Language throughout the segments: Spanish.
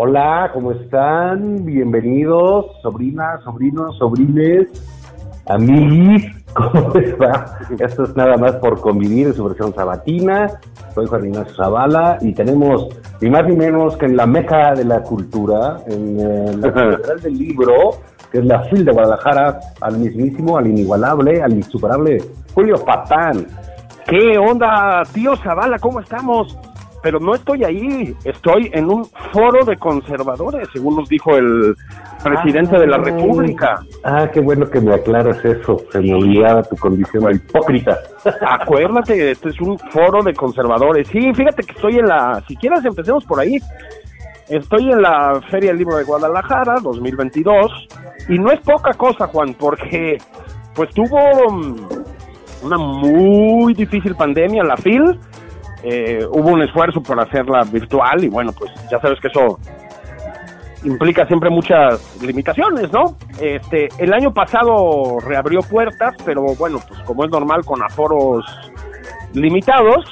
Hola, ¿cómo están? Bienvenidos, sobrinas, sobrinos, sobrines, amigos. ¿Cómo está? Esto es nada más por convivir en su versión sabatina. Soy Juan Ignacio Zavala y tenemos ni más ni menos que en la meca de la cultura, en eh, la central del libro, que es la FIL de Guadalajara, al mismísimo, al inigualable, al insuperable Julio Patán. ¿Qué onda, tío Zavala? ¿Cómo estamos? Pero no estoy ahí, estoy en un foro de conservadores, según nos dijo el presidente de la Ah, República. Ah, qué bueno que me aclaras eso. Se me olvidaba tu condición hipócrita. Acuérdate, este es un foro de conservadores. Sí, fíjate que estoy en la, si quieres empecemos por ahí. Estoy en la Feria del Libro de Guadalajara 2022 y no es poca cosa, Juan, porque pues tuvo mm, una muy difícil pandemia, la FIL. Eh, hubo un esfuerzo por hacerla virtual y bueno, pues ya sabes que eso implica siempre muchas limitaciones, ¿no? Este, el año pasado reabrió puertas, pero bueno, pues como es normal con aforos limitados.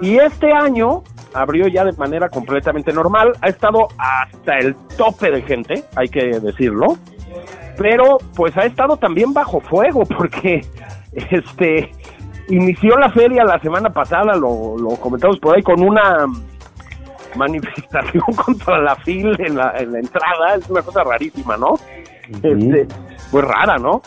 Y este año abrió ya de manera completamente normal, ha estado hasta el tope de gente, hay que decirlo, pero pues ha estado también bajo fuego porque este inició la feria la semana pasada, lo, lo comentamos por ahí con una manifestación contra la FIL en la, en la entrada, es una cosa rarísima, ¿no? Este, pues rara, ¿no?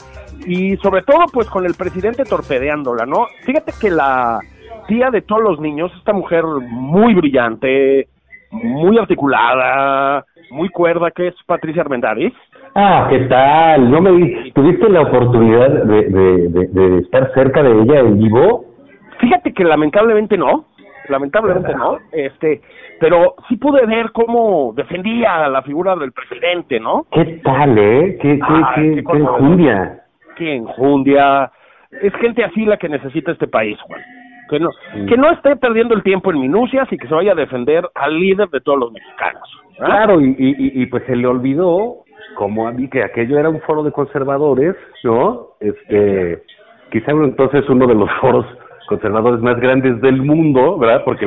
Y sobre todo, pues con el presidente torpedeándola, ¿no? Fíjate que la tía de todos los niños, esta mujer muy brillante, muy articulada, muy cuerda, que es Patricia Armendáriz. Ah, ¿qué tal? ¿No me tuviste la oportunidad de, de, de, de estar cerca de ella en vivo? Fíjate que lamentablemente no, lamentablemente no, este, pero sí pude ver cómo defendía la figura del presidente, ¿no? ¿Qué tal, eh? ¿Qué, qué, Ah, qué, qué qué enjundia? que enjundia. Es gente así la que necesita este país, Juan. Que no, Sí. que no esté perdiendo el tiempo en minucias y que se vaya a defender al líder de todos los mexicanos. ¿verdad? Claro, y, y, y- y pues se le olvidó, como a mí, que aquello era un foro de conservadores, ¿no? Este, quizá entonces uno de los foros conservadores más grandes del mundo, ¿verdad? Porque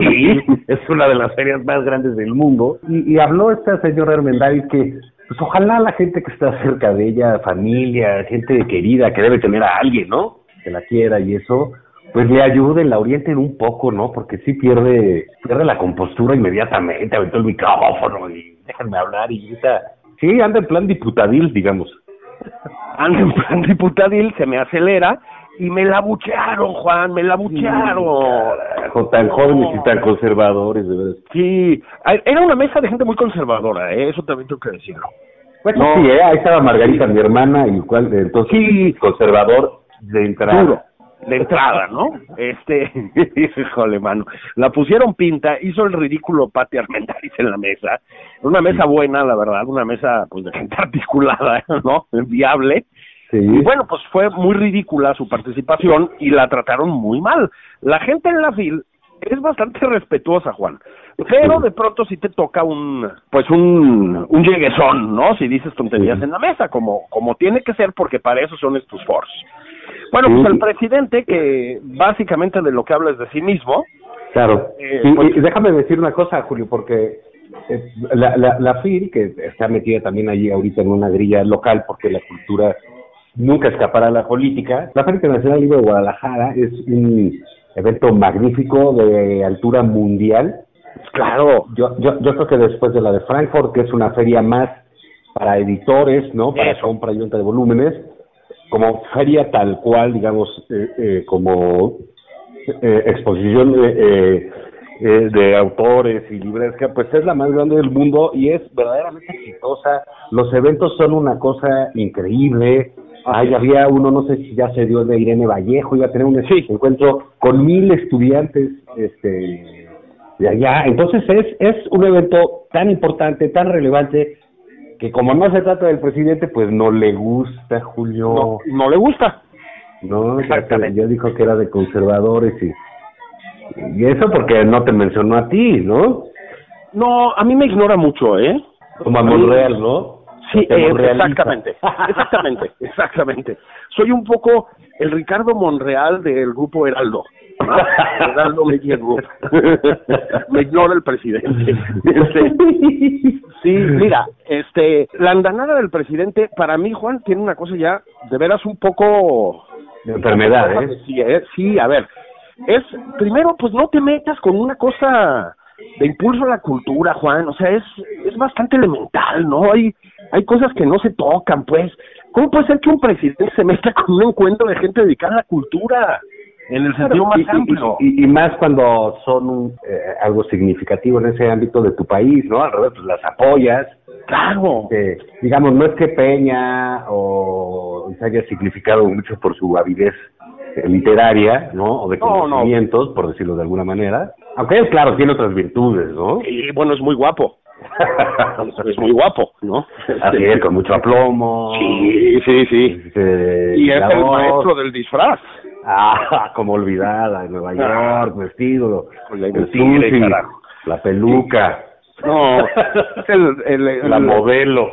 es una de las ferias más grandes del mundo. Y, y habló esta señora Hermendáriz que, pues ojalá la gente que está cerca de ella, familia, gente querida, que debe tener a alguien, ¿no? Que la quiera y eso, pues le ayuden, la orienten un poco, ¿no? Porque sí pierde, pierde la compostura inmediatamente, aventó el micrófono y déjenme hablar y grita. Sí, anda en plan diputadil, digamos. Anda en plan diputadil, se me acelera y me la buchearon, Juan, me la buchearon. Con tan jóvenes y tan conservadores, de verdad. Sí, era una mesa de gente muy conservadora, ¿eh? eso también tengo que decirlo. Bueno, No. sí, ¿eh? ahí estaba Margarita, mi hermana, y cual, entonces, Sí. conservador de entrada. Duro, de entrada, ¿no? Este, híjole, mano, la pusieron pinta, hizo el ridículo Pati Armendáriz en la mesa, una mesa buena, la verdad, una mesa pues de gente articulada, ¿no? Viable, Sí. y bueno, pues fue muy ridícula su participación y la trataron muy mal. La gente en la FIL es bastante respetuosa, Juan, pero de pronto sí te toca un, pues un, un lleguesón, ¿no? Si dices tonterías en la mesa, como, como tiene que ser, porque para eso son estos foros. Bueno, pues el presidente, que básicamente de lo que habla es de sí mismo, Claro. Eh, y, pues- y déjame decir una cosa, Julio, porque eh, la, la, la FIL, que está metida también allí ahorita en una grilla local, porque la cultura nunca escapará a la política, la Feria Internacional del Libro de Guadalajara es un evento magnífico de altura mundial. claro, Yo, yo, yo creo que después de la de Frankfurt, que es una feria más para editores, ¿no? Para compra y venta de volúmenes, como feria tal cual, digamos, eh, eh, como eh, exposición eh, eh, de autores y librerías, pues es la más grande del mundo y es verdaderamente exitosa. Los eventos son una cosa increíble. Ahí había uno, no sé si ya se dio de Irene Vallejo, iba a tener un encuentro con mil estudiantes este, de allá. Entonces es, es un evento tan importante, tan relevante, que como no se trata del presidente, pues no le gusta, Julio. No, no le gusta. No, exactamente. Ya dijo que era de conservadores y, y eso porque no te mencionó a ti, ¿no? No, a mí me ignora mucho, ¿eh? Como a Monreal, ¿no? Sí, eh, exactamente, exactamente, exactamente. Soy un poco el Ricardo Monreal del grupo Heraldo. Heraldo Media Group. me ignora el presidente. Este, sí, mira, este, la andanada del presidente, para mí, Juan, tiene una cosa ya de veras un poco de enfermedad, ¿eh? Sí, ¿eh? sí, a ver, es, primero, pues no te metas con una cosa de impulso a la cultura, Juan, o sea, es, es bastante elemental, ¿no? Hay, hay cosas que no se tocan, pues. ¿Cómo puede ser que un presidente se meta con un encuentro de gente dedicada a la cultura? En el sentido más amplio. Y, más cuando son eh, algo significativo en ese ámbito de tu país, ¿no? Al revés, pues las apoyas. Claro. Este, digamos, no es que Peña o se haya significado mucho por su avidez eh, literaria, ¿no? O de conocimientos, por decirlo de alguna manera. Aunque, claro, tiene otras virtudes, ¿no? Y bueno, es muy guapo. es muy guapo, ¿no? Así es, con mucho aplomo. Sí, sí, sí. Este, y es el maestro del disfraz. Ah, como olvidada, en Nueva Ah. York, vestido, el el tigre, sushi, carajo. la peluca, No, el, el, el, la modelo.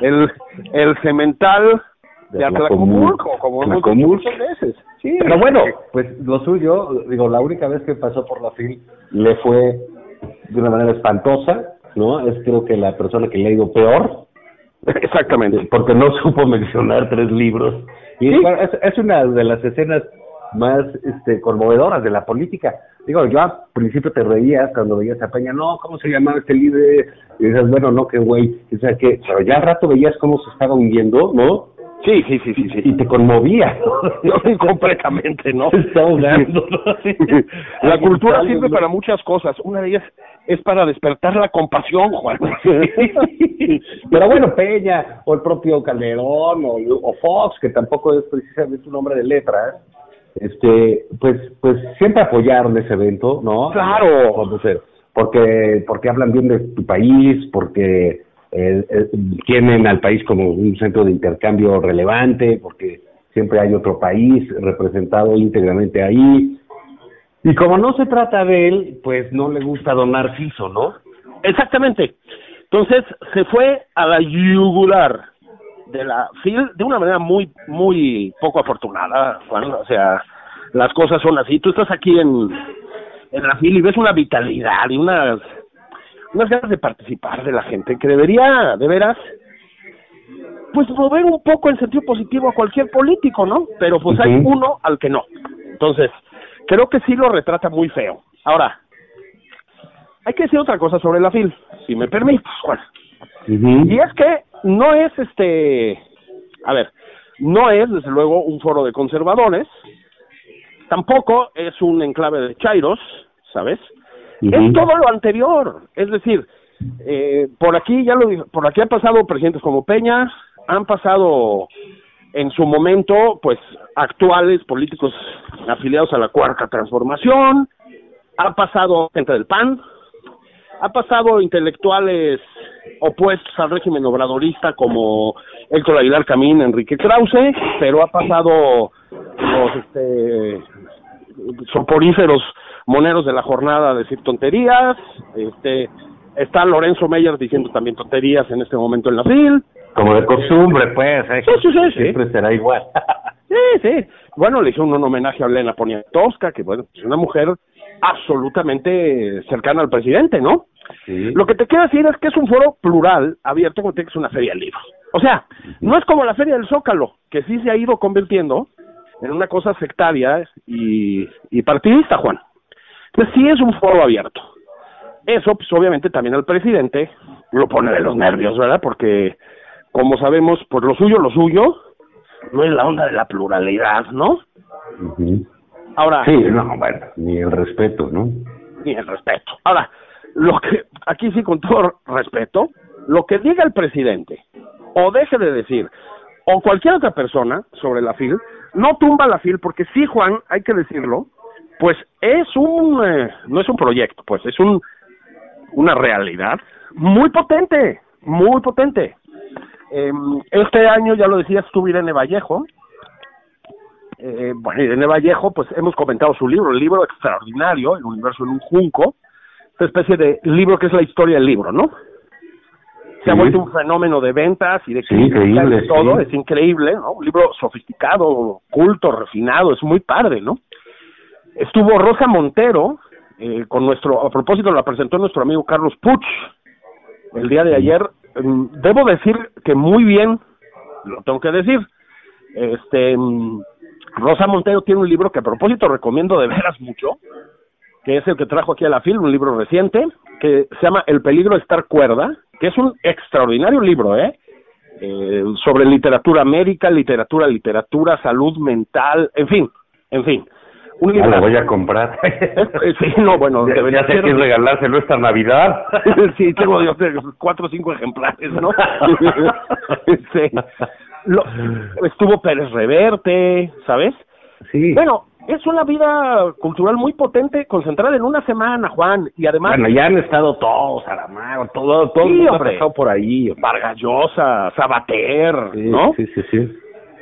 el, el cemental de De Atlacomulco, como muchas veces. Sí, Pero bueno, pues lo suyo, digo, la única vez que pasó por la FIL le fue de una manera espantosa, ¿no? Es creo que la persona que le ha ido peor, Exactamente. porque no supo mencionar tres libros. Y Sí. es, es una de las escenas más este, conmovedoras de la política. Digo, yo al principio te reías cuando veías a Peña, no, ¿cómo se llamaba este libro? Y dices, bueno, no, qué güey, o sea, que, pero ya al rato veías cómo se estaba hundiendo, ¿no? Sí, sí, sí, sí, sí. Y te conmovía. completamente, ¿no? Está ahogando, ¿no? La cultura sirve para muchas cosas. Una de ellas es para despertar la compasión, Juan. Pero bueno, Peña, o el propio Calderón, o, o Fox, que tampoco es precisamente un hombre de letras, este, pues, pues siempre apoyaron ese evento, ¿no? Claro. Porque, porque hablan bien de tu país, porque eh, eh, tienen al país como un centro de intercambio relevante, porque siempre hay otro país representado íntegramente ahí. Y como no se trata de él, pues no le gusta don Narciso, ¿no? Exactamente. Entonces se fue a la yugular de la FIL de una manera muy, muy poco afortunada, Juan. O sea, las cosas son así. Tú estás aquí en, en la FIL y ves una vitalidad y unas, unas ganas de participar de la gente que debería, de veras, pues mover un poco en sentido positivo a cualquier político, ¿no? Pero pues hay uno al que no. Entonces, creo que sí lo retrata muy feo. Ahora, hay que decir otra cosa sobre la FIL, si me permites, Juan. Y es que no es este, a ver, no es desde luego un foro de conservadores, tampoco es un enclave de chairos, ¿sabes? Es todo lo anterior, es decir, eh, por aquí ya lo por aquí han pasado presidentes como Peña, han pasado en su momento, pues, actuales políticos afiliados a la cuarta transformación, ha pasado gente del PAN, ha pasado intelectuales opuestos al régimen obradorista como Héctor Aguilar Camín, Enrique Krause, pero ha pasado los este soporíferos moneros de la jornada a decir tonterías, este está Lorenzo Meyer diciendo también tonterías en este momento en la FIL. Como de costumbre, pues. ¿eh? Sí, sí, sí. Siempre será igual. Sí, sí. Bueno, le hicieron un homenaje a Elena Poniatowska, que bueno, es una mujer absolutamente cercana al presidente, ¿no? Sí. Lo que te quiero decir es que es un foro plural, abierto, como que es una feria de libros. O sea, no es como la feria del Zócalo, que sí se ha ido convirtiendo en una cosa sectaria y, y partidista, Juan. Entonces sí es un foro abierto. Eso, pues obviamente también al presidente lo pone de los nervios, ¿verdad? Porque como sabemos, pues lo suyo, lo suyo, no es la onda de la pluralidad, ¿no? Ahora. Sí, no, bueno, ni el respeto, ¿no? Ni el respeto. Ahora, lo que, aquí sí, con todo respeto, lo que diga el presidente, o deje de decir, o cualquier otra persona sobre la FIL, no tumba la FIL, porque sí, Juan, hay que decirlo, pues es un, eh, no es un proyecto, pues es un, una realidad muy potente, muy potente. Eh, este año, ya lo decía, estuve Irene Vallejo. Eh, bueno, Irene Vallejo, pues hemos comentado su libro, el libro extraordinario, El universo en un junco, esta especie de libro que es la historia del libro, ¿no? Se ha vuelto un fenómeno de ventas y de sí, increíble, todo, es increíble, ¿no? Un libro sofisticado, culto, refinado, es muy padre, ¿no? Estuvo Rosa Montero, eh, con nuestro, a propósito la presentó nuestro amigo Carlos Puch el día de ayer. Mm, debo decir que muy bien, lo tengo que decir. Este, mm, Rosa Montero tiene un libro que a propósito recomiendo de veras mucho, que es el que trajo aquí a la film, un libro reciente, que se llama El peligro de estar cuerda, que es un extraordinario libro, ¿eh? eh sobre literatura médica, literatura, literatura, salud mental, en fin, en fin. Un libro. lo voy a comprar. sí, no, bueno, debería ser. que regalárselo esta Navidad. sí, tengo cuatro o cinco ejemplares, ¿no? sí. Lo, estuvo Pérez Reverte, ¿sabes? Sí. Bueno, es una vida cultural muy potente, concentrada en una semana, Juan, y además... Bueno, ya han estado todos, Saramago, todo, todo sí, ha pasado por ahí. Vargallosa, Sabater, ¿no? Sí, sí, sí.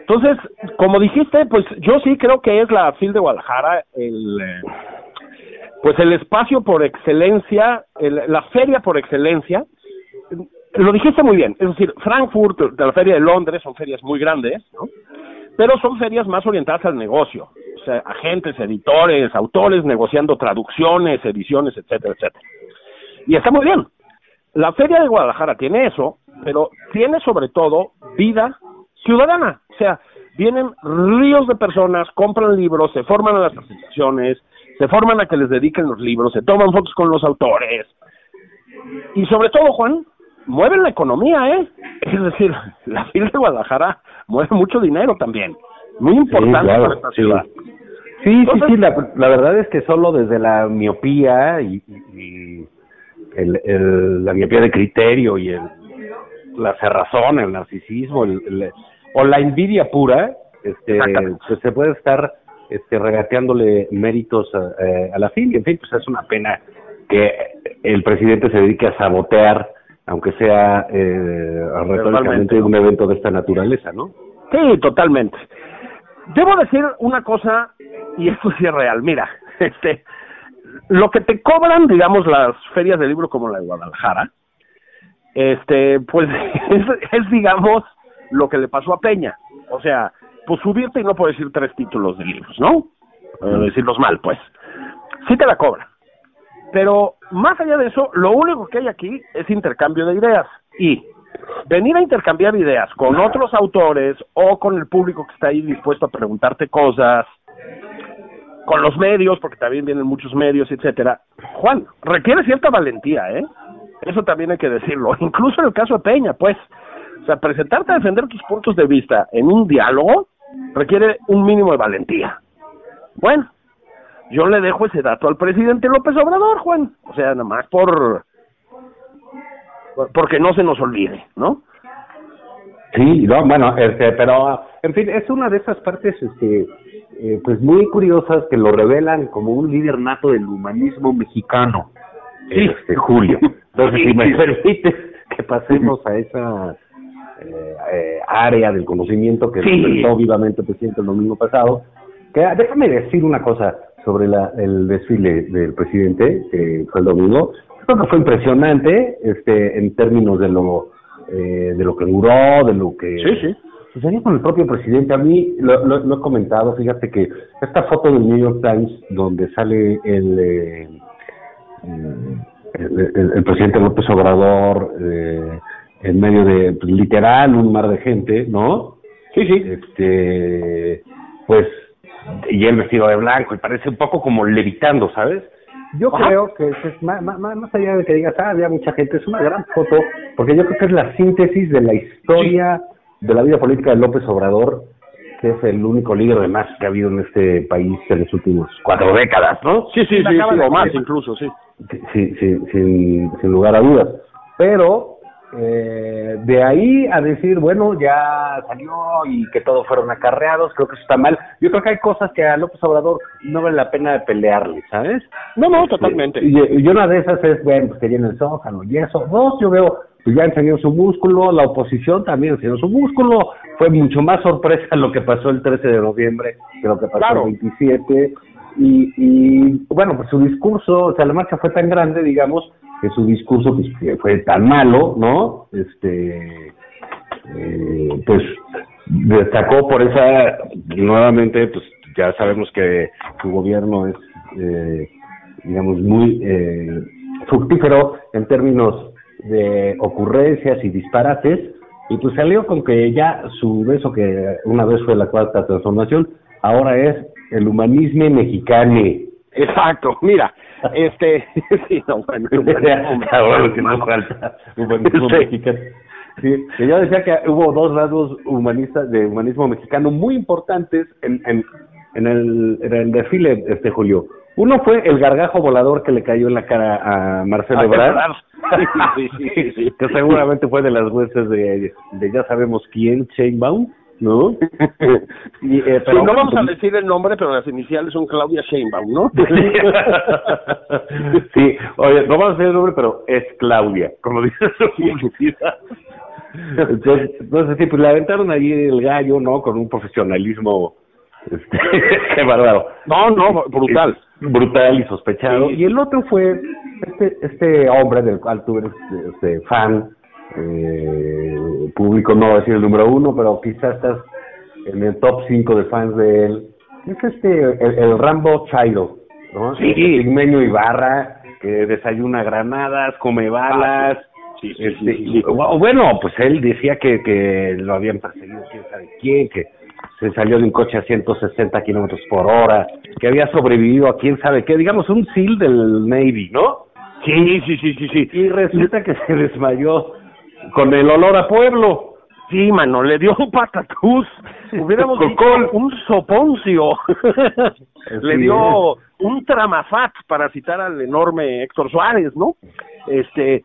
Entonces, como dijiste, pues yo sí creo que es la FIL de Guadalajara el eh, pues el espacio por excelencia, la feria por excelencia. Lo dijiste muy bien, es decir, Frankfurt, de la feria de Londres, son ferias muy grandes, ¿no? Pero son ferias más orientadas al negocio, o sea, agentes, editores, autores negociando traducciones, ediciones, etcétera, etcétera. Y está muy bien. La feria de Guadalajara tiene eso, pero tiene sobre todo vida ciudadana. O sea, vienen ríos de personas, compran libros, se forman a las presentaciones, se forman a que les dediquen los libros, se toman fotos con los autores. Y sobre todo, Juan, mueven la economía, ¿eh? Es decir, la fila de Guadalajara mueve mucho dinero también. Muy importante para esta ciudad. Sí, sí, sí, la, verdad es que solo desde la miopía y, el, la miopía de criterio y el, la cerrazón, el narcisismo, el, o la envidia pura, este, pues se puede estar este, regateándole méritos a, la fin. Y en fin, pues es una pena que el presidente se dedique a sabotear, aunque sea eh, retóricamente un evento de esta naturaleza, ¿no? Sí, totalmente. Debo decir una cosa, y esto sí es real. Mira, este, lo que te cobran, digamos, las ferias de libro como la de Guadalajara, este, pues es digamos, lo que le pasó a Peña. O sea, pues subirte y no puedes decir tres títulos de libros, ¿no? decirlos mal, pues. Sí te la cobra. Pero más allá de eso, lo único que hay aquí es intercambio de ideas. Y venir a intercambiar ideas con otros autores o con el público que está ahí dispuesto a preguntarte cosas, con los medios, porque también vienen muchos medios, etcétera. Juan, requiere cierta valentía, ¿eh? Eso también hay que decirlo. Incluso en el caso de Peña, pues, o sea, presentarte a defender tus puntos de vista en un diálogo requiere un mínimo de valentía. Bueno, yo le dejo ese dato al presidente López Obrador, Juan. O sea, nada más por, porque no se nos olvide, ¿no? Sí, no, bueno, este, pero en fin, es una de esas partes este, eh, pues muy curiosas que lo revelan como un líder nato del humanismo mexicano, sí. este, Julio. Entonces, si me permites que pasemos a esa eh, eh, área del conocimiento que sí. vivamente el presidente el domingo pasado. Que, ah, déjame decir una cosa sobre la, el desfile del presidente, que fue el domingo. Creo que fue impresionante este en términos de lo eh, de lo que duró, de lo que... Sí, sí. Sucedió con el propio presidente. A mí lo, lo, he comentado, fíjate que esta foto del New York Times donde sale el, eh, el, el, presidente López Obrador eh, en medio de pues, literal un mar de gente, ¿no? Sí, sí. Este, pues, y él vestido de blanco y parece un poco como levitando, ¿sabes? yo creo que es más, más, más allá de que digas, ah, había mucha gente, es una gran foto, porque yo creo que es la síntesis de la historia de la vida política de López Obrador, que es el único líder de más que ha habido en este país en los últimos cuatro décadas, ¿no? Sí, sí, sí, sí, o más incluso, sí. Sí, sí, sin, sin lugar a dudas. Pero eh, de ahí a decir, bueno, ya salió y que todos fueron acarreados, creo que eso está mal. Yo creo que hay cosas que a López Obrador no vale la pena de pelearle, ¿sabes? No, no, totalmente. Y, y una de esas es, bueno, pues que llena el zócalo y eso. Dos, yo veo, pues ya enseñó su músculo, la oposición también enseñó su músculo. Fue mucho más sorpresa lo que pasó el 13 de noviembre que lo que pasó el 27. Y, y bueno, pues su discurso, o sea, la marcha fue tan grande, digamos, que su discurso pues, fue tan malo, ¿no? Este, eh, pues destacó por esa, nuevamente, pues ya sabemos que su gobierno es, eh, digamos, muy eh, fructífero en términos de ocurrencias y disparates, y pues salió con que ya su beso, que una vez fue la cuarta transformación, ahora es el humanismo mexicano. Exacto, mira, este, sí, no, bueno, bueno, que no falta humanismo mexicano. Sí, yo decía que hubo dos rasgos humanistas de humanismo mexicano muy importantes en, en, en, el, en el desfile, este Julio. Uno fue el gargajo volador que le cayó en la cara a Marcelo Ebrard, sí, sí, sí, que seguramente fue de las huestes de, de ya sabemos quién, Sheinbaum. ¿No? y, eh, pero no vamos a decir el nombre, pero las iniciales son Claudia Sheinbaum, ¿no? sí, oye, no vamos a decir el nombre, pero es Claudia, como dice su publicidad. Entonces, entonces, sí, pues le aventaron allí el gallo, ¿no? Con un profesionalismo, este, qué bárbaro. No, no, brutal. Brutal y sospechado. Y el otro fue este, este hombre del cual tú eres este, fan, eh, público no va a decir el número uno, pero quizás estás en el top 5 de fans de él. Es este, el, Rambo Chairo, ¿no? Sí. Pigmeño Ibarra, que desayuna granadas, come balas. Sí, sí, este, sí, sí. Bueno, pues él decía que, que lo habían perseguido quién sabe quién, que se salió de un coche a 160 kilómetros por hora, que había sobrevivido a quién sabe qué, digamos un SEAL del Navy, ¿no? Sí, sí, sí, sí, sí. Y resulta que se desmayó con el olor a pueblo. Sí, mano, le dio un patatús. Hubiéramos dicho un soponcio. le dio un tramafat, para citar al enorme Héctor Suárez, ¿no? Este,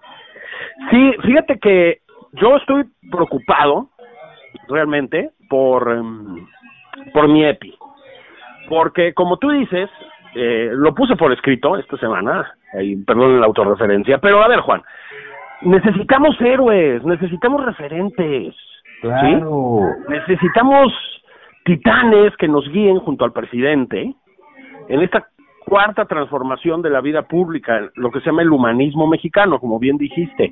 sí, fíjate que yo estoy preocupado, realmente, por, em, por mi EPI. Porque, como tú dices, eh, lo puse por escrito esta semana, y perdón la autorreferencia, pero a ver, Juan, necesitamos héroes, necesitamos referentes. Claro. Necesitamos titanes que nos guíen junto al presidente en esta cuarta transformación de la vida pública, lo que se llama el humanismo mexicano, como bien dijiste.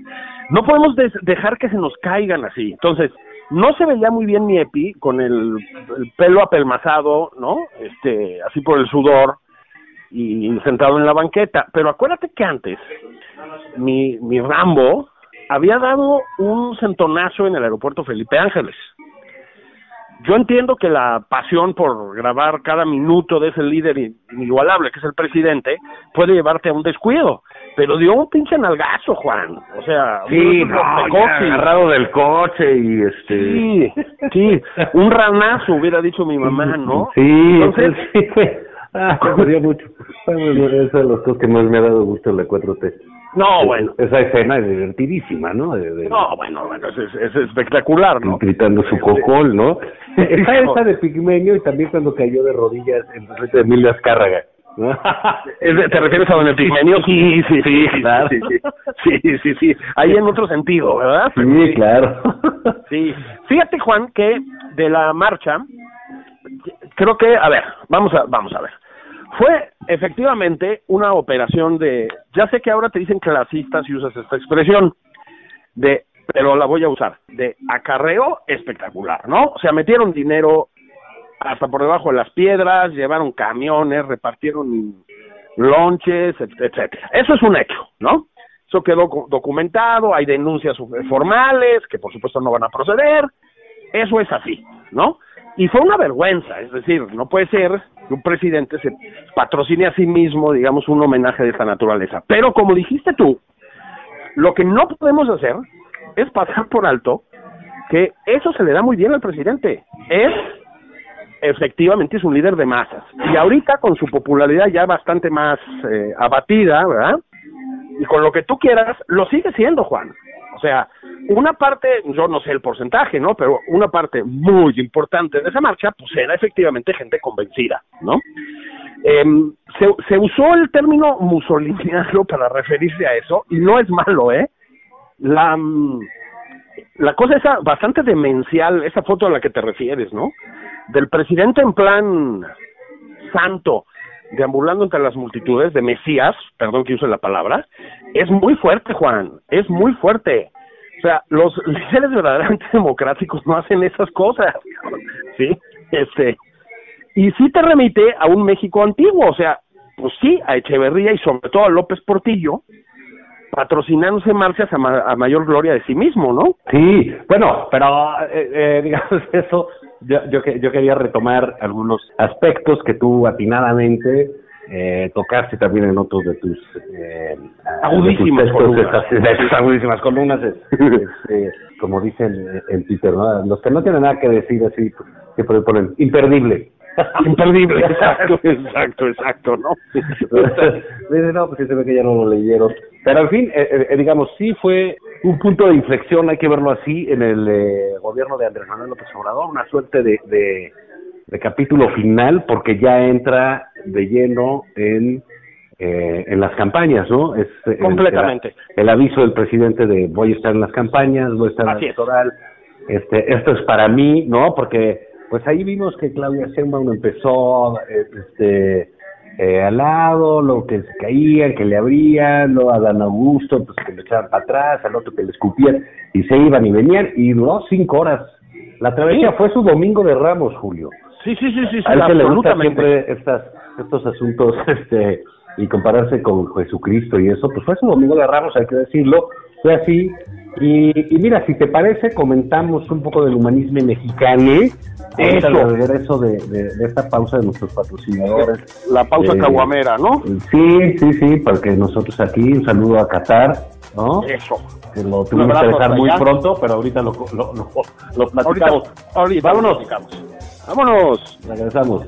No podemos dejar que se nos caigan así. Entonces, no se veía muy bien mi epi con el, el pelo apelmazado, ¿no? Este, así por el sudor y sentado en la banqueta. Pero acuérdate que antes mi, mi Rambo había dado un centonazo en el aeropuerto Felipe Ángeles. Yo entiendo que la pasión por grabar cada minuto de ese líder inigualable que es el presidente puede llevarte a un descuido, pero dio un pinche nalgazo, Juan. O sea, sí, no, agarrado del coche y este. Sí, sí, un ranazo hubiera dicho mi mamá, ¿no? Sí, Entonces, sí, Ah, me dio mucho. Es de los cosas que más me ha dado gusto la 4T. No, bueno. Esa escena es divertidísima, ¿no? De, de, no, bueno, bueno, es, es, espectacular, ¿no? Gritando su cocol, ¿no? Está esa de Pigmeño y también cuando cayó de rodillas en frente de Emilio Azcárraga. ¿Te refieres a Don Epigmenio? Sí, sí, sí, claro. sí, sí, sí, sí, ahí en otro sentido, ¿verdad? Sí, claro. Sí, fíjate Juan que de la marcha, creo que, a ver, vamos a, vamos a ver. Fue efectivamente una operación de, ya sé que ahora te dicen clasistas y usas esta expresión, de, pero la voy a usar, de acarreo espectacular, ¿no? O sea, metieron dinero hasta por debajo de las piedras, llevaron camiones, repartieron lonches, etcétera. Eso es un hecho, ¿no? Eso quedó documentado, hay denuncias formales que por supuesto no van a proceder, eso es así, ¿no? Y fue una vergüenza, es decir, no puede ser que un presidente se patrocine a sí mismo, digamos, un homenaje de esta naturaleza. Pero como dijiste tú, lo que no podemos hacer es pasar por alto que eso se le da muy bien al presidente. Es, efectivamente, es un líder de masas. Y ahorita con su popularidad ya bastante más eh, abatida, ¿verdad? Y con lo que tú quieras, lo sigue siendo, Juan. O sea, una parte, yo no sé el porcentaje, ¿no? Pero una parte muy importante de esa marcha, pues era efectivamente gente convencida, ¿no? Eh, se, usó el término musoliniano para referirse a eso, y no es malo, ¿eh? La, mm, la cosa es bastante demencial, esa foto a la que te refieres, ¿no? Del presidente en plan santo, deambulando entre las multitudes, de Mesías, perdón que use la palabra, es muy fuerte, Juan, es muy fuerte. O sea, los líderes verdaderamente democráticos no hacen esas cosas, ¿sí? Este, y sí te remite a un México antiguo, o sea, pues sí, a Echeverría y sobre todo a López Portillo, patrocinándose marchas a, a mayor gloria de sí mismo, ¿no? Sí, bueno, pero eh, eh, digamos eso, yo, yo, yo quería retomar algunos aspectos que tú atinadamente eh, tocaste también en otros de tus eh, agudísimas de tus columnas, de tus agudísimas columnas este, como dicen en Twitter, ¿no? los que no tienen nada que decir así, siempre ponen imperdible. Imperdible, exacto, exacto, exacto, ¿no? Dice, no, pues se ve que ya no lo leyeron. Pero en fin, eh, eh, digamos, sí fue un punto de inflexión, hay que verlo así, en el eh, gobierno de Andrés Manuel López Obrador, una suerte de, de, de capítulo final, porque ya entra de lleno en eh, en las campañas, ¿no? Es el- Completamente. El, el aviso del presidente de voy a estar en las campañas, voy a estar en la Así es. electoral, este, esto es para mí, ¿no? Porque pues ahí vimos que Claudia Sheinbaum empezó, eh, este, eh, al lado, lo que se caían, que le abrían, lo a Dan Augusto, pues que le echaban para atrás, al otro que le escupían, y se iban y venían, y duró cinco horas. La travesía Sí. fue su domingo de Ramos, Julio. Sí, sí, sí, sí, A él que le gusta siempre estas, estos asuntos este y compararse con Jesucristo y eso, pues fue su domingo de Ramos, hay que decirlo, fue así. Y, y mira, si te parece, comentamos un poco del humanismo mexicano. Eso. Al regreso de, de, de esta pausa de nuestros patrocinadores. La pausa Eh, caguamera, ¿no? Sí, sí, sí, porque nosotros aquí, un saludo a Qatar, ¿no? Eso. Que lo tuvimos que dejar muy allá. pronto, pero ahorita lo, lo, lo, lo Ahorita, platicamos. ahorita Vámonos. lo platicamos. Vámonos. Regresamos.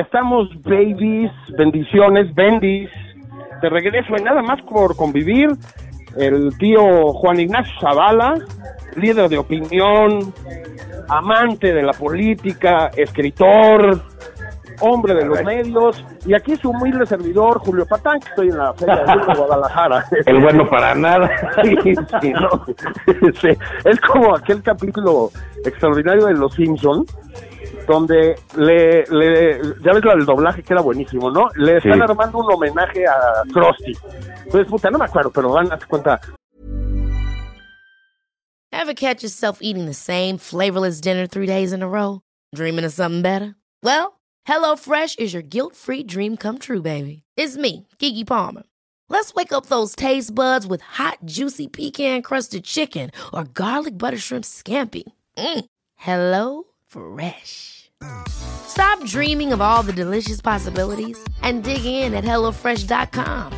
Estamos babies, bendiciones, bendis. De regreso en nada más por convivir. El tío Juan Ignacio Zavala, líder de opinión, amante de la política, escritor, hombre de los medios. Y aquí su humilde servidor, Julio Patán, que estoy en la Feria del Libro de Guadalajara. El bueno para nada. Sí, sí, no. Sí, es como aquel capítulo extraordinario de Los Simpson donde le, le ya ves la del doblaje que era buenísimo, ¿no? Le están Sí. armando un homenaje a Krusty. Entonces, puta, no me acuerdo, pero van a cuenta. Ever catch yourself eating the same flavorless dinner three days in a row? Dreaming of something better? Well, HelloFresh is your guilt-free dream come true, baby. It's me, Kiki Palmer. Let's wake up those taste buds with hot, juicy pecan-crusted chicken or garlic butter shrimp scampi. Mm. Hello Fresh. Stop dreaming of all the delicious possibilities and dig in at HelloFresh.com.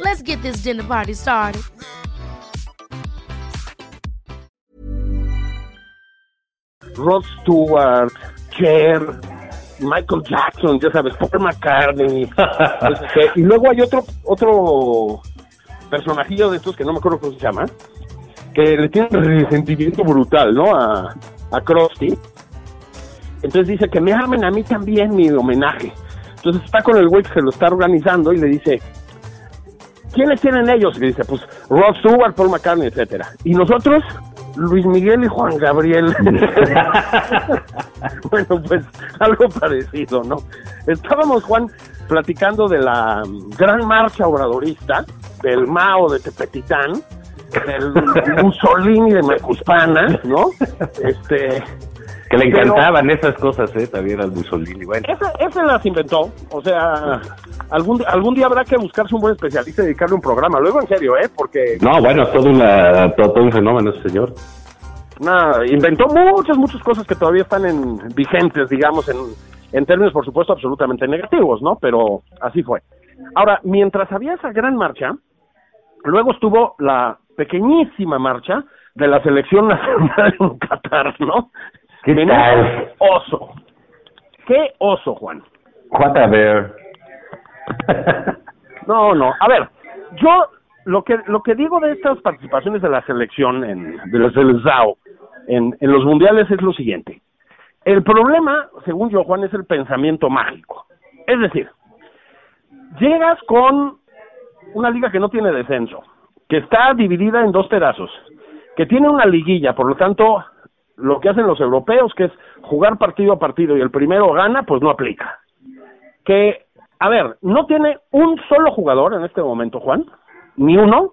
Let's get this dinner party started. Rod Stewart, Cher, Michael Jackson, ya sabes, Paul McCartney. Este, y luego hay otro otro personajillo de estos que no me acuerdo cómo se llama, que le tiene resentimiento brutal, ¿no? A, a Krusty. Entonces dice que me armen a mí también mi homenaje. Entonces está con el güey que se lo está organizando y le dice, ¿quiénes tienen ellos? Y dice, pues Rod Stewart, Paul McCartney, etcétera. Y nosotros, Luis Miguel y Juan Gabriel. bueno, pues algo parecido, ¿no? Estábamos, Juan, platicando de la gran marcha obradorista, del Mao de Tepetitán, del Mussolini de Macuspana, ¿no? Este, Que le Pero- encantaban esas cosas, ¿eh? También al Mussolini. Bueno, ese, ese las inventó, o sea, algún, algún día habrá que buscarse un buen especialista y dedicarle un programa, luego en serio, ¿eh? Porque no, bueno, es todo, una, todo, todo un fenómeno ese señor. nada, inventó muchas, muchas cosas que todavía están en, vigentes, digamos, en, en términos, por supuesto, absolutamente negativos, ¿no? Pero así fue. Ahora, mientras había esa gran marcha, luego estuvo la pequeñísima marcha de la selección nacional en Qatar, ¿no? ¿Qué Menudo tal? Oso. ¿Qué oso, Juan? What a bear. No, no. A ver, yo lo que lo que digo de estas participaciones de la selección en de la selección en, en los mundiales es lo siguiente. El problema, según yo, Juan, es el pensamiento mágico. Es decir, llegas con una liga que no tiene descenso, que está dividida en dos pedazos, que tiene una liguilla, por lo tanto, lo que hacen los europeos, que es jugar partido a partido y el primero gana, pues no aplica que, a ver, no tiene un solo jugador en este momento, Juan, ni uno,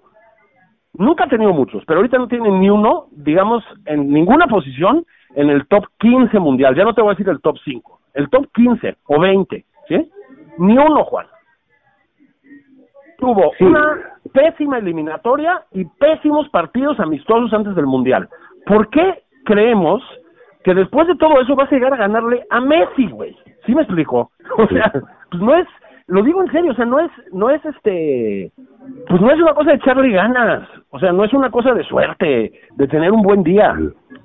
nunca ha tenido muchos, pero ahorita no tiene ni uno, digamos, en ninguna posición en el top 15 mundial, ya no te voy a decir el top 5, el top 15 o 20, ¿sí? Ni uno, Juan. Tuvo Sí. una pésima eliminatoria y pésimos partidos amistosos antes del mundial. ¿Por qué creemos que después de todo eso vas a llegar a ganarle a Messi, güey? ¿Sí me explico? O sea, pues no es, lo digo en serio, o sea, no es, no es este, pues no es una cosa de echarle ganas, o sea, no es una cosa de suerte, de tener un buen día.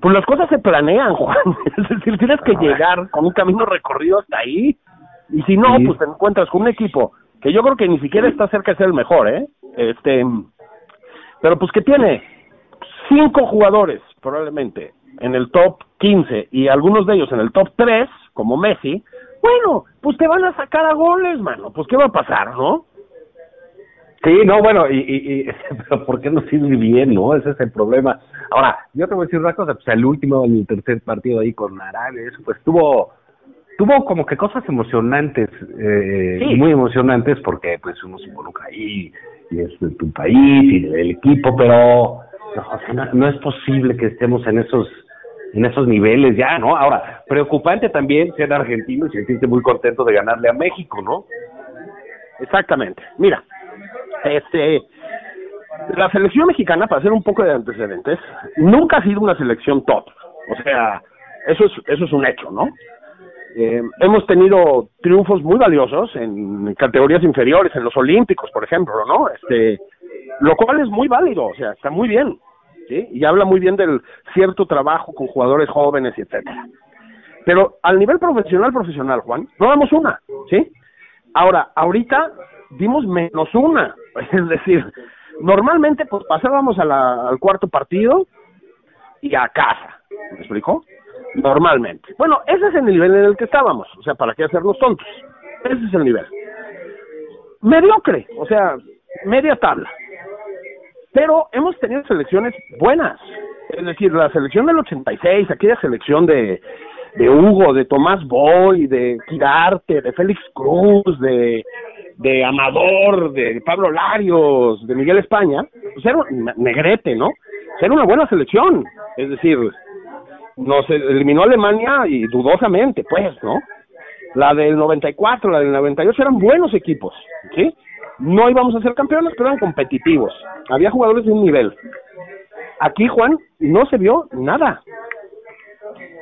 Pues las cosas se planean, Juan. Es decir, tienes que llegar con un camino recorrido hasta ahí. Y si no, pues te encuentras con un equipo que yo creo que ni siquiera está cerca de ser el mejor, ¿eh? Este, pero pues que tiene cinco jugadores probablemente en el top 15 y algunos de ellos en el top 3, como Messi, bueno, pues te van a sacar a goles, mano. Pues qué va a pasar, ¿no? Sí, no, bueno, y, y, y pero ¿por qué no sirve bien, no? Ese es el problema. Ahora, yo te voy a decir una cosa, pues el último, el tercer partido ahí con Arabia, eso, pues tuvo, tuvo como que cosas emocionantes, eh, Sí. muy emocionantes, porque pues uno se involucra ahí, y es de tu país, y del equipo, pero no, o sea, no, no es posible que estemos en esos en esos niveles ya, ¿no? Ahora, preocupante también ser argentino y sentirte muy contento de ganarle a México, ¿no? Exactamente. Mira, este, la selección mexicana, para hacer un poco de antecedentes, nunca ha sido una selección top. O sea, eso es, eso es un hecho, ¿no? Eh, hemos tenido triunfos muy valiosos en categorías inferiores, en los Olímpicos, por ejemplo, ¿no? Este, lo cual es muy válido, o sea, está muy bien, ¿sí? Y habla muy bien del cierto trabajo con jugadores jóvenes etcétera. Pero al nivel profesional, profesional, Juan, no damos una, ¿sí? Ahora, ahorita dimos menos una, es decir, normalmente pues pasábamos al cuarto partido y a casa, ¿me explico? Normalmente. Bueno, ese es el nivel en el que estábamos, o sea, ¿para qué hacernos tontos? Ese es el nivel. Mediocre, o sea, media tabla. Pero hemos tenido selecciones buenas. Es decir, la selección del 86, aquella selección de, de Hugo, de Tomás Boy, de Quirarte, de Félix Cruz, de, de Amador, de Pablo Larios, de Miguel España, pues era Negrete, ¿no? Pues era una buena selección. Es decir, nos eliminó Alemania y dudosamente, pues, ¿no? La del 94, la del 98 eran buenos equipos, ¿sí? No íbamos a ser campeones, pero eran competitivos. Había jugadores de un nivel. Aquí, Juan, no se vio nada.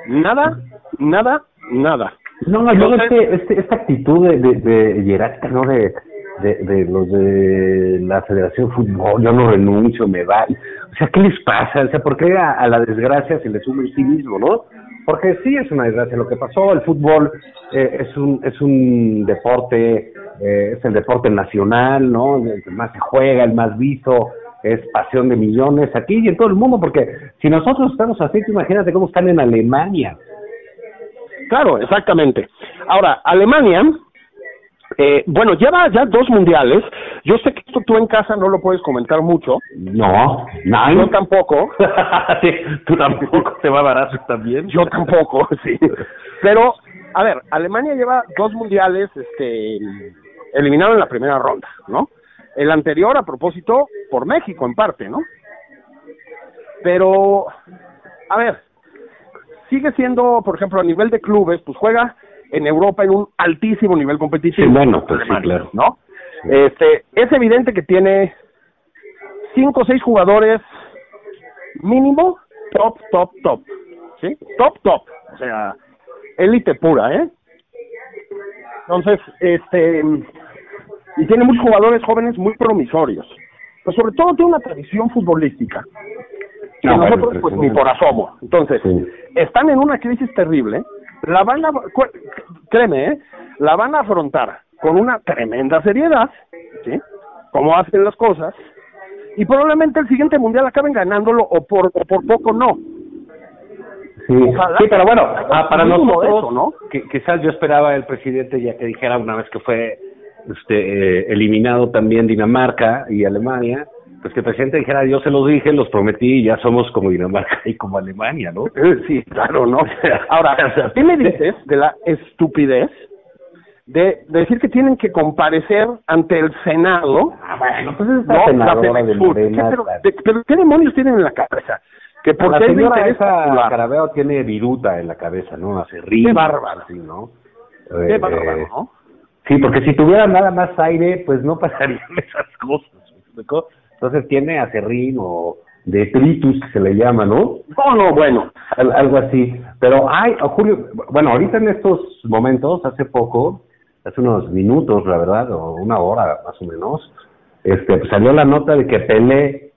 Nada, nada, nada. No, no, este, este, esta actitud de, de, ¿no? De, de, de los de la Federación de Fútbol, yo no renuncio, me va. O sea, ¿qué les pasa? O sea, ¿por qué a, la desgracia se le suma el cinismo, no? Porque sí es una desgracia lo que pasó. El fútbol eh, es un es un deporte, eh, es el deporte nacional, ¿no? El que más se juega, el más visto, es pasión de millones aquí y en todo el mundo, porque si nosotros estamos así, imagínate cómo están en Alemania. Claro, exactamente. Ahora, Alemania eh, bueno, lleva ya dos mundiales. Yo sé que esto tú en casa no lo puedes comentar mucho. No, no. Yo tampoco. sí, tú tampoco te va barato también. Yo tampoco, sí. Pero, a ver, Alemania lleva dos mundiales este, eliminado en la primera ronda, ¿no? El anterior, a propósito, por México en parte, ¿no? Pero, a ver, sigue siendo, por ejemplo, a nivel de clubes, pues juega en Europa en un altísimo nivel competitivo. bueno, pues sí, claro. ¿No? Este, es evidente que tiene cinco o seis jugadores mínimo top, top, top. ¿Sí? Top, top. O sea, élite pura, ¿eh? Entonces, este, y tiene muchos jugadores jóvenes muy promisorios. Pero sobre todo tiene una tradición futbolística. Que nosotros, pues, ni por asomo. Entonces, están en una crisis terrible la van a, créeme, ¿eh? la van a afrontar con una tremenda seriedad, ¿sí? Como hacen las cosas, y probablemente el siguiente mundial acaben ganándolo o por, o por poco no. Sí, sí pero bueno, ah, para nosotros, ¿no? Que, quizás yo esperaba el presidente ya que dijera una vez que fue este, eh, eliminado también Dinamarca y Alemania, pues que el presidente dijera, yo se los dije, los prometí, y ya somos como Dinamarca y como Alemania, ¿no? Sí, claro, ¿no? Ahora, ¿qué me dices de la estupidez de, decir que tienen que comparecer ante el Senado? Ah, bueno, pues es no, senadora de Morena. ¿Qué, pero, ¿qué demonios tienen en la cabeza? Que porque la señora esa Carabeo tiene viruta en la cabeza, ¿no? Hace río. Qué bárbaro. Sí, ¿no? Qué eh, bárbaro, ¿no? Sí, porque si tuviera nada más aire, pues no pasarían esas cosas. ¿me entonces tiene acerrín o detritus, se le llama, ¿no? No, no, bueno. algo así. Pero hay, oh, Julio, bueno, ahorita en estos momentos, hace poco, hace unos minutos, la verdad, o una hora más o menos, este, pues salió la nota de que Pelé,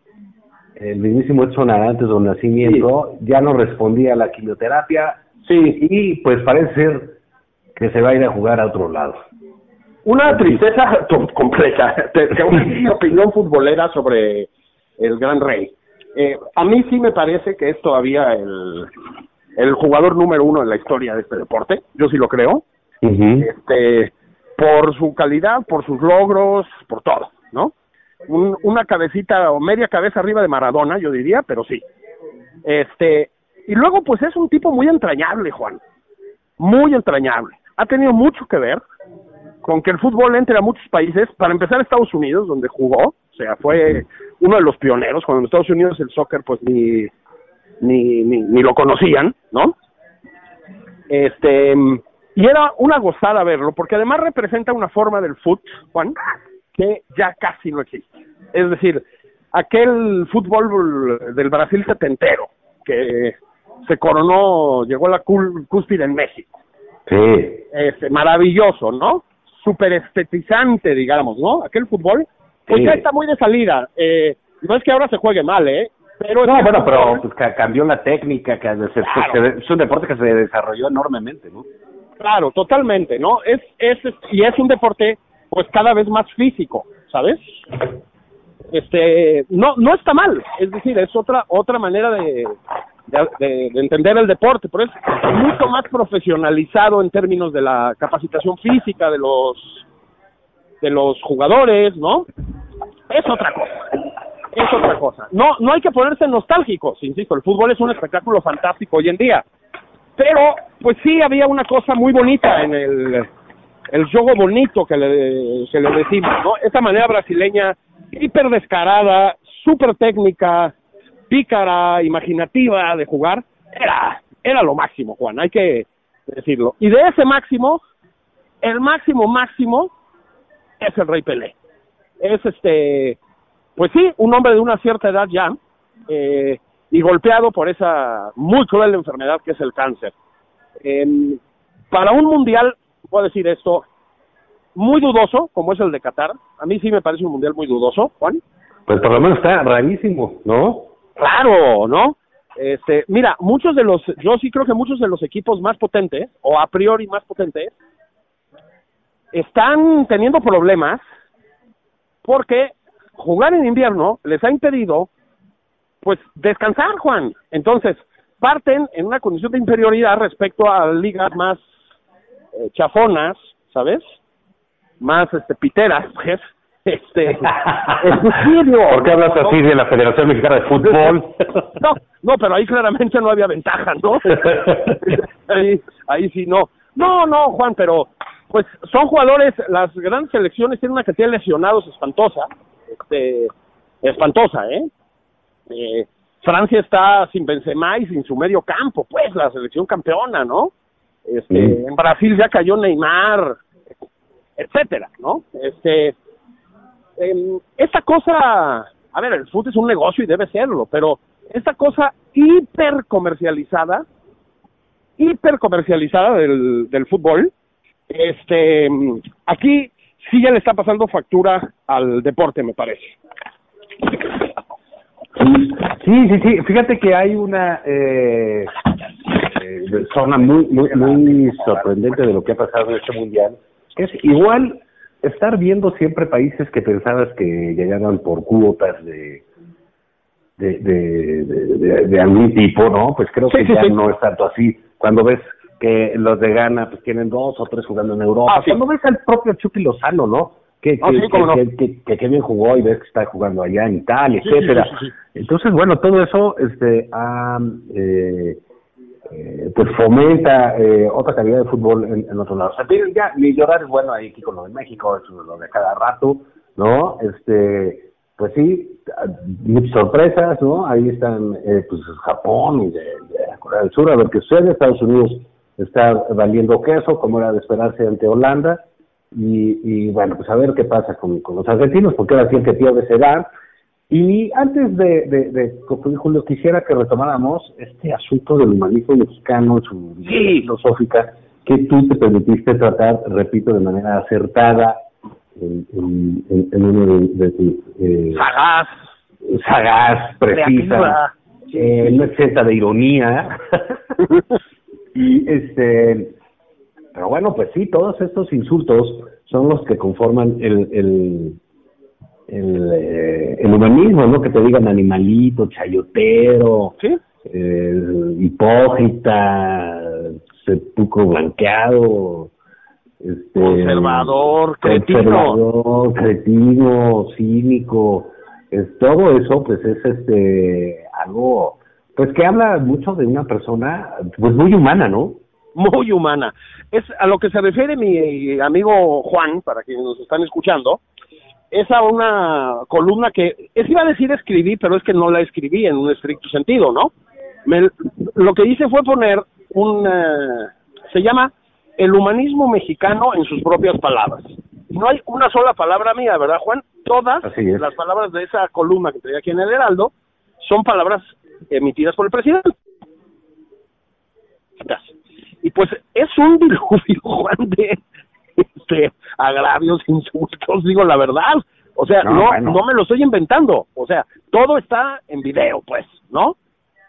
el mismísimo Edson antes de nacimiento, ya no respondía a la quimioterapia. Sí. Y pues parece ser que se va a ir a jugar a otro lado. Una tristeza completa. Tengo mi opinión futbolera sobre el Gran Rey. Eh, a mí sí me parece que es todavía el, el jugador número uno en la historia de este deporte. Yo sí lo creo. este, por su calidad, por sus logros, por todo, ¿no? una cabecita o media cabeza arriba de Maradona, yo diría, pero sí. Este, y luego pues es un tipo muy entrañable, Juan. Muy entrañable. Ha tenido mucho que ver con que el fútbol entre a muchos países, para empezar Estados Unidos, donde jugó, o sea, fue uno de los pioneros, cuando en Estados Unidos el soccer pues ni, ni, ni, lo conocían, ¿no? Este, y era una gozada verlo, porque además representa una forma del fútbol, Juan, que ya casi no existe. Es decir, aquel fútbol del Brasil setentero, que se coronó, llegó a la cúspide en México. Sí. Este, maravilloso, ¿no? Súper estetizante, digamos, ¿no? Aquel fútbol, pues ya está muy de salida. Eh, no es que ahora se juegue mal, ¿eh? Pero no, bueno, pero pues, cambió la técnica, que es un deporte que se desarrolló enormemente, ¿no? Claro, totalmente, ¿no? Es, es, y es un deporte, pues cada vez más físico, ¿sabes? Este, no, no está mal, es decir, es otra, otra manera de, de, entender el deporte, pero es mucho más profesionalizado en términos de la capacitación física de los de los jugadores, ¿no? Es otra cosa. Es otra cosa. No no hay que ponerse nostálgicos, insisto, el fútbol es un espectáculo fantástico hoy en día. Pero pues sí había una cosa muy bonita en el el juego bonito que le, que decimos, ¿no? Esa manera brasileña hiper descarada, súper técnica, pícara, imaginativa de jugar, era, era lo máximo, Juan, hay que decirlo. Y de ese máximo, el máximo máximo es el Rey Pelé. Es este, pues sí, un hombre de una cierta edad ya, eh, y golpeado por esa muy cruel enfermedad que es el cáncer. para un mundial, puedo decir esto, muy dudoso, como es el de Qatar. A mí sí me parece un mundial muy dudoso, Juan. Pues por lo menos está rarísimo, ¿no? Claro, ¿no? Este, mira, muchos de los, yo sí creo que muchos de los equipos más potentes, o a priori más potentes, están teniendo problemas porque jugar en invierno les ha impedido, pues, descansar, Juan. Entonces, parten en una condición de inferioridad respecto a ligas más eh, chafonas, ¿sabes? Más, este, piteras, este, ¿Por qué hablas así de la Federación Mexicana de Fútbol? No, no, pero ahí claramente no había ventaja, ¿no? ahí, ahí sí no. No, no, Juan, pero pues son jugadores, las grandes selecciones tienen una cantidad de lesionados espantosa, este, espantosa, ¿eh? eh Francia está sin Benzema y sin su medio campo, pues la selección campeona, ¿no? Este, en Brasil ya cayó Neymar, etcétera, ¿no? Este, eh, esta cosa, a ver, el fútbol es un negocio y debe serlo, pero esta cosa hiper comercializada, hiper comercializada del, del fútbol, este, aquí sí ya le está pasando factura al deporte, me parece. Sí, sí, sí. Fíjate que hay una eh, eh, zona muy, muy, muy sorprendente de lo que ha pasado en este mundial, es igual estar viendo siempre países que pensabas que llegaban por cuotas de de, de, de, algún tipo, ¿no? Pues creo que ya no es tanto así. Cuando ves que los de Ghana pues tienen dos o tres jugando en Europa, ah, cuando ves al propio Chucky Lozano, ¿no? Que, ah, que, que, que, bien jugó y ves que está jugando allá en Italia, etcétera. Entonces, bueno, todo eso este ha eh, eh, pues fomenta eh, otra calidad de fútbol en, en otros lados. Ya, ni llorar es bueno ahí aquí con lo de México, eso lo de cada rato, ¿no? Este, pues sí, sorpresas, ¿no? Ahí están, eh, pues Japón y de, Corea del Sur, a ver qué sucede, Estados Unidos está valiendo queso, como era de esperarse ante Holanda, y, y bueno, pues a ver qué pasa con, los argentinos, porque ahora sí que pierde será, y antes de, de, de Julio, quisiera que retomáramos este asunto del humanismo mexicano, su sí. filosófica, que tú te permitiste tratar, repito, de manera acertada en, en, en uno de, tus... Eh, sagaz. Sagaz, precisa, eh, no exenta de ironía. y este... Pero bueno, pues sí, todos estos insultos son los que conforman el, el el, eh, el humanismo, ¿no? Que te digan animalito, chayotero, ¿Sí? hipócrita, sepulcro blanqueado, este, conservador, cretino, conservador, cretino, cínico, es, todo eso, pues es este algo, pues que habla mucho de una persona, pues muy humana, ¿no? Muy humana. Es a lo que se refiere mi amigo Juan, para quienes nos están escuchando, es a una columna que, es iba a decir escribí, pero es que no la escribí en un estricto sentido, ¿no? Me, lo que hice fue poner un, eh, se llama El humanismo mexicano en sus propias palabras. No hay una sola palabra mía, ¿verdad, Juan? Todas las palabras de esa columna que tenía aquí en el Heraldo son palabras emitidas por el presidente. Y pues es un diluvio, Juan, de, este, agravios, insultos, digo la verdad. O sea, no, no, me lo estoy inventando. O sea, todo está en video, pues, ¿no?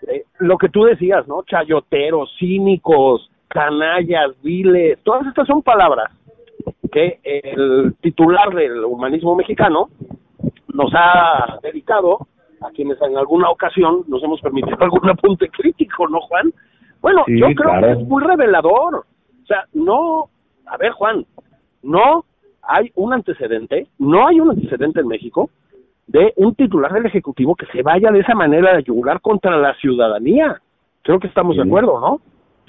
Eh, lo que tú decías, ¿no? Chayoteros, cínicos, canallas, viles, todas estas son palabras que el titular del humanismo mexicano nos ha dedicado a quienes en alguna ocasión nos hemos permitido algún apunte crítico, ¿no, Juan? Bueno, yo creo que es muy revelador. O sea, no, a ver, Juan, no hay un antecedente, no hay un antecedente en México de un titular del Ejecutivo que se vaya de esa manera a yugular contra la ciudadanía. Creo que estamos de acuerdo, ¿no?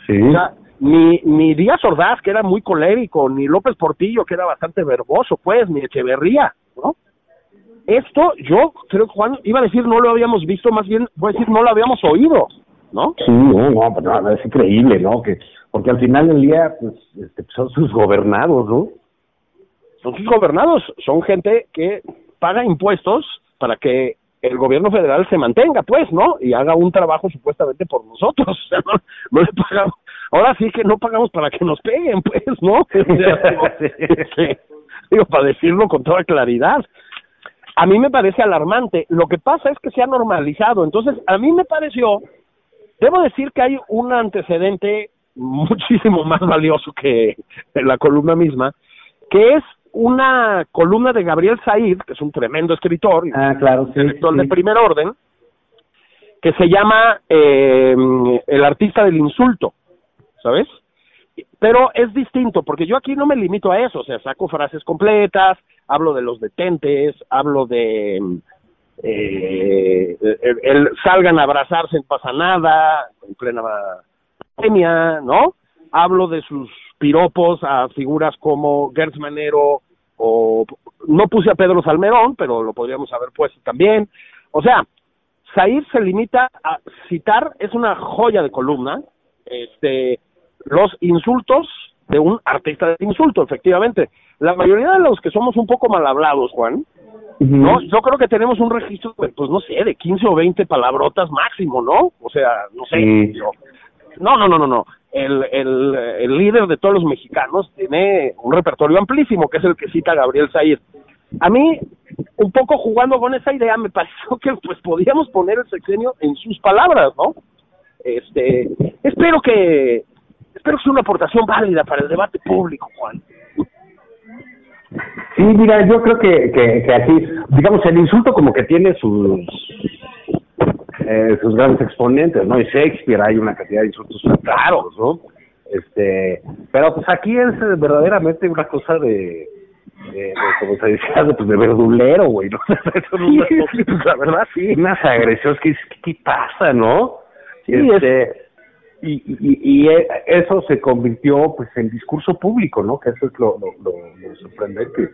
Sí. O sea, ni, ni Díaz Ordaz, que era muy colérico, ni López Portillo, que era bastante verboso, pues, ni Echeverría, ¿no? Esto, yo creo, Juan, iba a decir no lo habíamos visto, más bien voy a decir no lo habíamos oído, ¿no? Sí, no, no, pero es increíble, ¿no? Que, porque al final del día, pues, este, son sus gobernados, ¿no? son sus gobernados, son gente que paga impuestos para que el gobierno federal se mantenga, pues, ¿no? Y haga un trabajo supuestamente por nosotros. O sea, no, le pagamos. Ahora sí que no pagamos para que nos peguen, pues, ¿no? digo, para decirlo con toda claridad. A mí me parece alarmante. Lo que pasa es que se ha normalizado. Entonces, a mí me pareció, debo decir que hay un antecedente muchísimo más valioso que la columna misma, que es una columna de Gabriel Said, que es un tremendo escritor, ah, claro, sí, de primer orden, que se llama eh, El artista del insulto, ¿sabes? Pero es distinto, porque yo aquí no me limito a eso, o sea, saco frases completas, hablo de los detentes, hablo de eh, el, salgan a abrazarse, no pasa nada, en plena pandemia, ¿no? Hablo de sus piropos a figuras como Gertz Manero o no puse a Pedro Salmerón, pero lo podríamos haber puesto también. O sea, Said se limita a citar, es una joya de columna, este, los insultos de un artista de insulto, efectivamente. La mayoría de los que somos un poco mal hablados, Juan, no, yo creo que tenemos un registro, pues no sé, de 15 o 20 palabrotas máximo, ¿no? O sea, no sé. No, no, no, no, no. El, el, el líder de todos los mexicanos tiene un repertorio amplísimo, que es el que cita Gabriel Said. A mí, un poco jugando con esa idea, me pareció que pues podíamos poner el sexenio en sus palabras, ¿no? Este, espero que espero que sea una aportación válida para el debate público, Juan. Sí, mira, yo creo que, que, que aquí, digamos, el insulto como que tiene sus eh, sus grandes exponentes, ¿no? Y Shakespeare hay una cantidad de insultos claros, ¿no? Este, pero pues aquí es verdaderamente una cosa de, como se decía, de, pues de verdulero, güey, ¿no? pues, la verdad, sí. Unas agresiones que, ¿qué pasa, no? Sí, este, y, y, y eso se convirtió pues en discurso público, ¿no? Que eso es lo, lo, lo, sorprendente.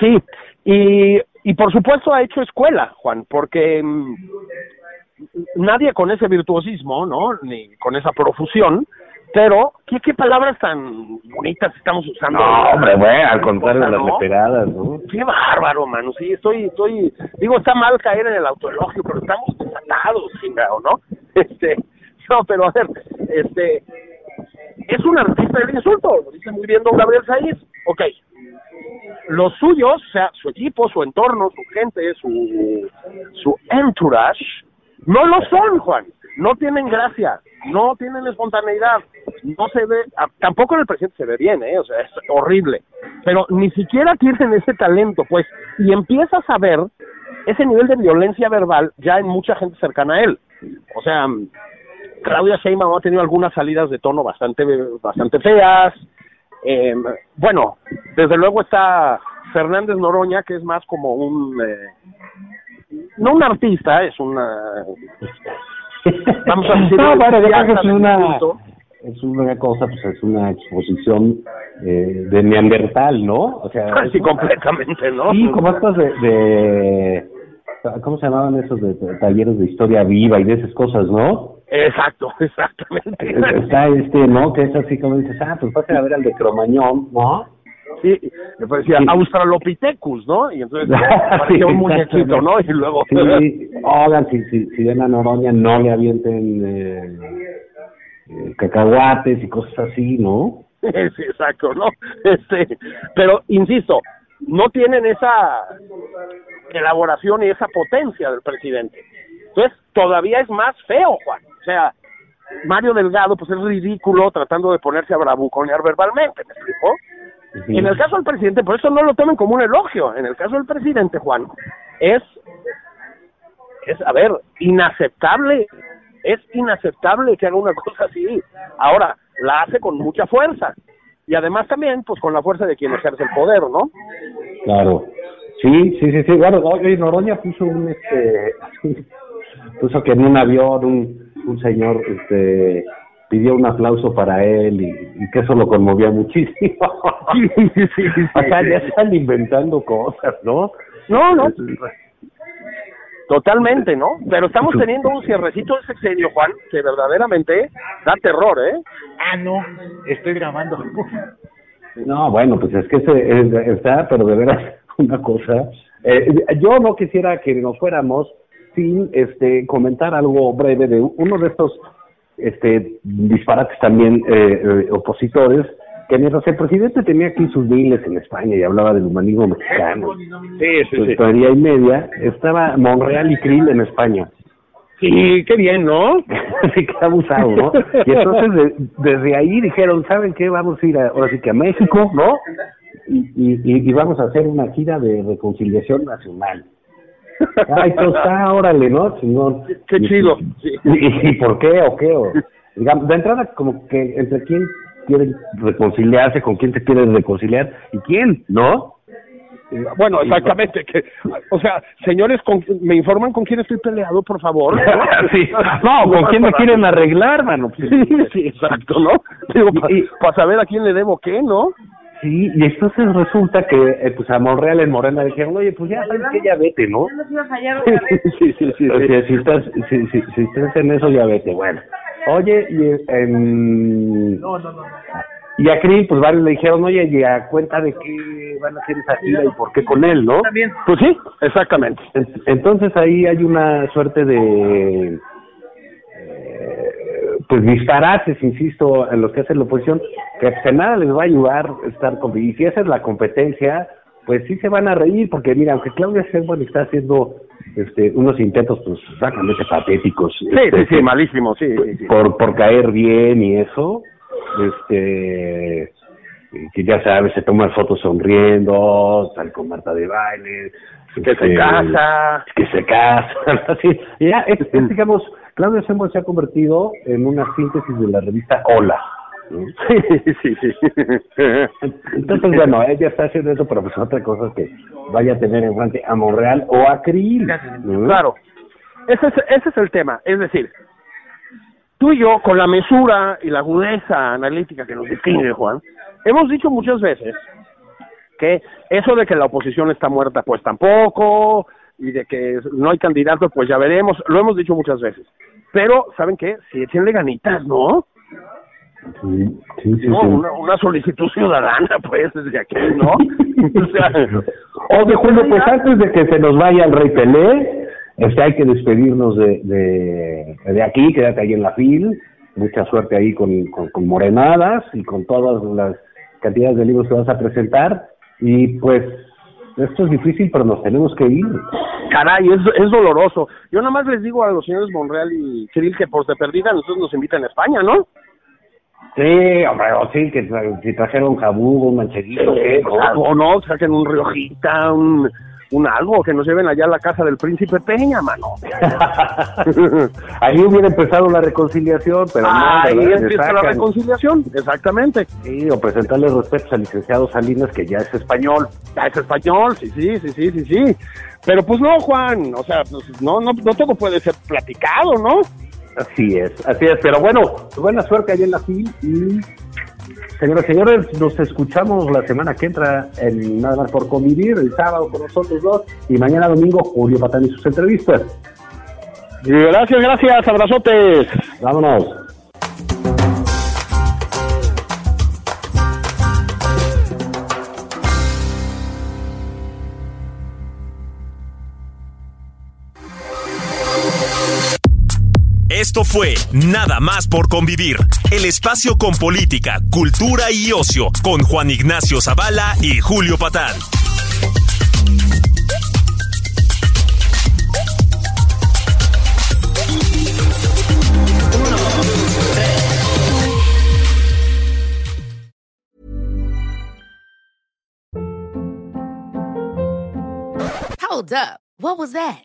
Sí, y, y por supuesto ha hecho escuela, Juan, porque mm, nadie con ese virtuosismo, ¿no? Ni con esa profusión, pero ¿qué, qué palabras tan bonitas estamos usando? No, hombre, bueno, al contrario de las leperadas, ¿no? Qué bárbaro, mano, sí, estoy, estoy, digo, está mal caer en el autoelogio, pero estamos desatados, chingado, ¿no? Este, no, pero a ver, este, es un artista del insulto, lo dice muy bien don Gabriel Saiz, ok. Los suyos, o sea, su equipo, su entorno, su gente, su, su entourage, no lo son, Juan. No tienen gracia, no tienen espontaneidad, no se ve, tampoco en el presidente se ve bien, ¿eh? O sea, es horrible. Pero ni siquiera tienen ese talento, pues, y empiezas a ver ese nivel de violencia verbal ya en mucha gente cercana a él. O sea, Claudia Sheinbaum ha tenido algunas salidas de tono bastante bastante feas. Eh, bueno, desde luego está Fernández Noroña, que es más como un eh, no un artista, es una vamos a decir no, bueno, es una es una cosa, pues es una exposición eh, de Neandertal, ¿no? O sea, sí, completamente, ¿no? Sí, como estas de, de ¿cómo se llamaban esos de, talleres de historia viva y de esas cosas, no? Exacto, exactamente. Está este, ¿no? Que es así como dices, ah, pues pasen a ver al de Cromañón, ¿no? Sí, me parecía Australopithecus, ¿no? Y entonces parecía un muñequito, ¿no? Y luego... Sí, oigan, si, si, si ven a Noroña, no le avienten eh, eh, cacahuates y cosas así, ¿no? Sí, exacto, ¿no? Este, pero, insisto, no tienen esa elaboración y esa potencia del presidente. Entonces, todavía es más feo, Juan. O sea, Mario Delgado, pues es ridículo tratando de ponerse a bravuconear verbalmente, ¿me explico? En el caso del presidente, por eso no lo tomen como un elogio. En el caso del presidente, Juan, es, es, a ver, inaceptable. Es inaceptable que haga una cosa así. Ahora, la hace con mucha fuerza. Y además también, pues con la fuerza de quien ejerce el poder, ¿no? Claro. Sí, sí, sí, sí. Bueno, hoy Noroña puso un, este, puso que en un avión un, un señor, este, pidió un aplauso para él y, que eso lo conmovía muchísimo. Sí, sí, sí, ya están inventando cosas, ¿no? No, no. Totalmente, ¿no? Pero estamos teniendo un cierrecito de sexenio, Juan, que verdaderamente da terror, ¿eh? Ah, no, estoy grabando. No, bueno, pues es que se, está, pero de veras una cosa. Eh, yo no quisiera que nos fuéramos sin este comentar algo breve de uno de estos este disparates también eh, eh, opositores que mientras el presidente tenía aquí sus diles en España y hablaba del humanismo mexicano, Sí, sí, sí. y media, estaba Monreal y Krill en España. Sí, qué bien, ¿no? Así que abusado, ¿no? Y entonces de- desde ahí dijeron, ¿saben qué? Vamos a ir a, ahora sí que a México, ¿no? Y, y- y vamos a hacer una gira de reconciliación nacional. Ay, pues está, órale, ¿no? Chingón. Qué chido, sí. ¿Y, y por qué o qué? O, digamos, de entrada, como que entre quién quiere reconciliarse, con quién se quiere reconciliar y quién, ¿no? Bueno, exactamente. Que, o sea, señores, con- ¿me informan con quién estoy peleado, por favor? sí. No, ¿con quién me quieren arreglar, mano? Sí, sí, exacto, ¿no? Digo, para saber a quién le debo qué, ¿no? Sí, y entonces resulta que eh, pues a Monreal en Morena dijeron, oye, pues ya sabes que ya vete, ¿no? Sí, sí, sí. O sea, si estás, si, si, si estás en eso, ya vete, bueno. Oye, y en... Y a Krill, pues varios le dijeron, oye, y a cuenta de qué van a hacer esa gira y por qué con él, ¿no? Pues sí, exactamente. En- Entonces ahí hay una suerte de pues disparates, insisto, en los que hace la oposición, que en nada les va a ayudar estar con y si esa es la competencia, pues sí se van a reír, porque mira, aunque Claudia Sheinbaum está haciendo este unos intentos pues francamente patéticos, Sí, este, sí, sí, malísimo, sí, por por caer bien y eso, este que ya sabes, se toman fotos sonriendo, tal con Marta de baile, Que se este, casa. que se casan, así. Ya, es, es, digamos, Claudia Sheinbaum se ha convertido en una síntesis de la revista Hola. Sí, sí, sí. Entonces, bueno, ella está haciendo eso, pero pues otra cosa es que vaya a tener en frente a Monreal o a Krill. Claro. Ese es, ese es el tema. Es decir, tú y yo, con la mesura y la agudeza analítica que nos distingue, Juan, hemos dicho muchas veces eso de que la oposición está muerta, pues tampoco, y de que no hay candidatos, pues ya veremos, lo hemos dicho muchas veces. Pero, ¿saben qué? Si échenle ganitas, ¿no? Sí, sí, sí. No, una, una solicitud ciudadana, pues, desde aquí, ¿no? o sea, Oye, Julio, pues antes de que se nos vaya el Rey Pelé, este, hay que despedirnos de, de, de aquí, quédate ahí en la fil, mucha suerte ahí con, con, con Morenadas y con todas las cantidades de libros que vas a presentar, y pues esto es difícil, pero nos tenemos que ir. Caray, es, es doloroso. Yo nada más les digo a los señores Monreal y Kirill que por de perdida nosotros nos invitan a España, ¿no? Sí, hombre, o sí, que tra- si trajeron jabugo, un mancheguito, ¿qué? ¿no? O no, saquen un riojita, un, un algo, que nos lleven allá a la casa del príncipe Peña, mano. Ahí hubiera empezado la reconciliación, pero no, Ahí empieza la reconciliación, exactamente. Sí, o presentarle respetos al licenciado Salinas, que ya es español. Ya es español, sí, sí, sí, sí, sí, sí. Pero pues no, Juan, o sea, pues, no, no, no todo puede ser platicado, ¿no? Así es, así es. Pero bueno, buena suerte allá en la FIL y, señoras y señores, nos escuchamos la semana que entra en Nada más por convivir, el sábado con nosotros dos y mañana domingo Julio Patán y sus entrevistas. Gracias, gracias, abrazotes. Vámonos. Fue Nada más por convivir, el espacio con política, cultura y ocio, con Juan Ignacio Zavala y Julio Patán. Hold up. What was that?